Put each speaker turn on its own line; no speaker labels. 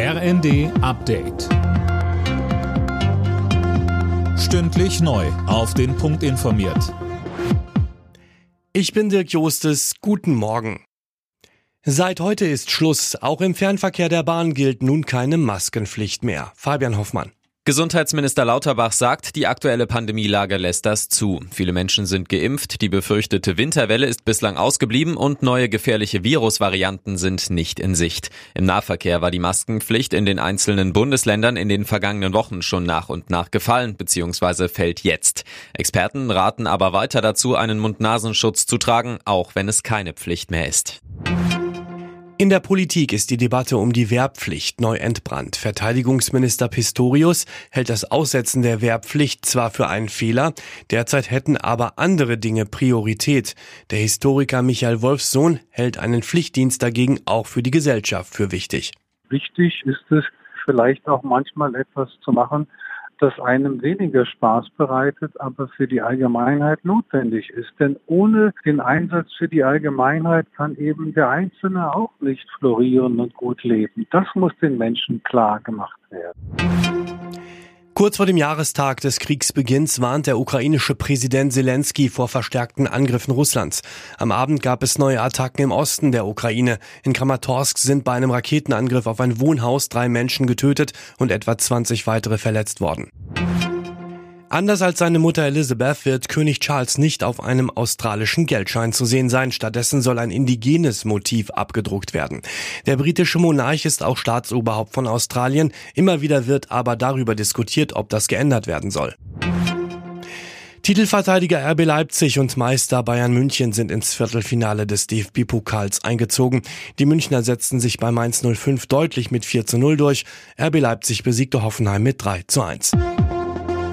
RND Update. Stündlich neu. Auf den Punkt informiert.
Ich bin Dirk Jostes. Guten Morgen. Seit heute ist Schluss. Auch im Fernverkehr der Bahn gilt nun keine Maskenpflicht mehr. Fabian Hoffmann.
Gesundheitsminister Lauterbach sagt, die aktuelle Pandemielage lässt das zu. Viele Menschen sind geimpft, die befürchtete Winterwelle ist bislang ausgeblieben und neue gefährliche Virusvarianten sind nicht in Sicht. Im Nahverkehr war die Maskenpflicht in den einzelnen Bundesländern in den vergangenen Wochen schon nach und nach gefallen bzw. fällt jetzt. Experten raten aber weiter dazu, einen Mund-Nasenschutz zu tragen, auch wenn es keine Pflicht mehr ist.
In der Politik ist die Debatte um die Wehrpflicht neu entbrannt. Verteidigungsminister Pistorius hält das Aussetzen der Wehrpflicht zwar für einen Fehler, derzeit hätten aber andere Dinge Priorität. Der Historiker Michael Wolfsohn hält einen Pflichtdienst dagegen auch für die Gesellschaft für wichtig.
Wichtig ist es vielleicht auch manchmal etwas zu machen, das einem weniger Spaß bereitet, aber für die Allgemeinheit notwendig ist. Denn ohne den Einsatz für die Allgemeinheit kann eben der Einzelne auch nicht florieren und gut leben. Das muss den Menschen klar gemacht werden.
Kurz vor dem Jahrestag des Kriegsbeginns warnt der ukrainische Präsident Zelensky vor verstärkten Angriffen Russlands. Am Abend gab es neue Attacken im Osten der Ukraine. In Kramatorsk sind bei einem Raketenangriff auf ein Wohnhaus drei Menschen getötet und etwa 20 weitere verletzt worden. Anders als seine Mutter Elizabeth wird König Charles nicht auf einem australischen Geldschein zu sehen sein. Stattdessen soll ein indigenes Motiv abgedruckt werden. Der britische Monarch ist auch Staatsoberhaupt von Australien. Immer wieder wird aber darüber diskutiert, ob das geändert werden soll. Titelverteidiger RB Leipzig und Meister Bayern München sind ins Viertelfinale des DFB-Pokals eingezogen. Die Münchner setzten sich bei Mainz 05 deutlich mit 4 zu 0 durch. RB Leipzig besiegte Hoffenheim mit 3 zu 1.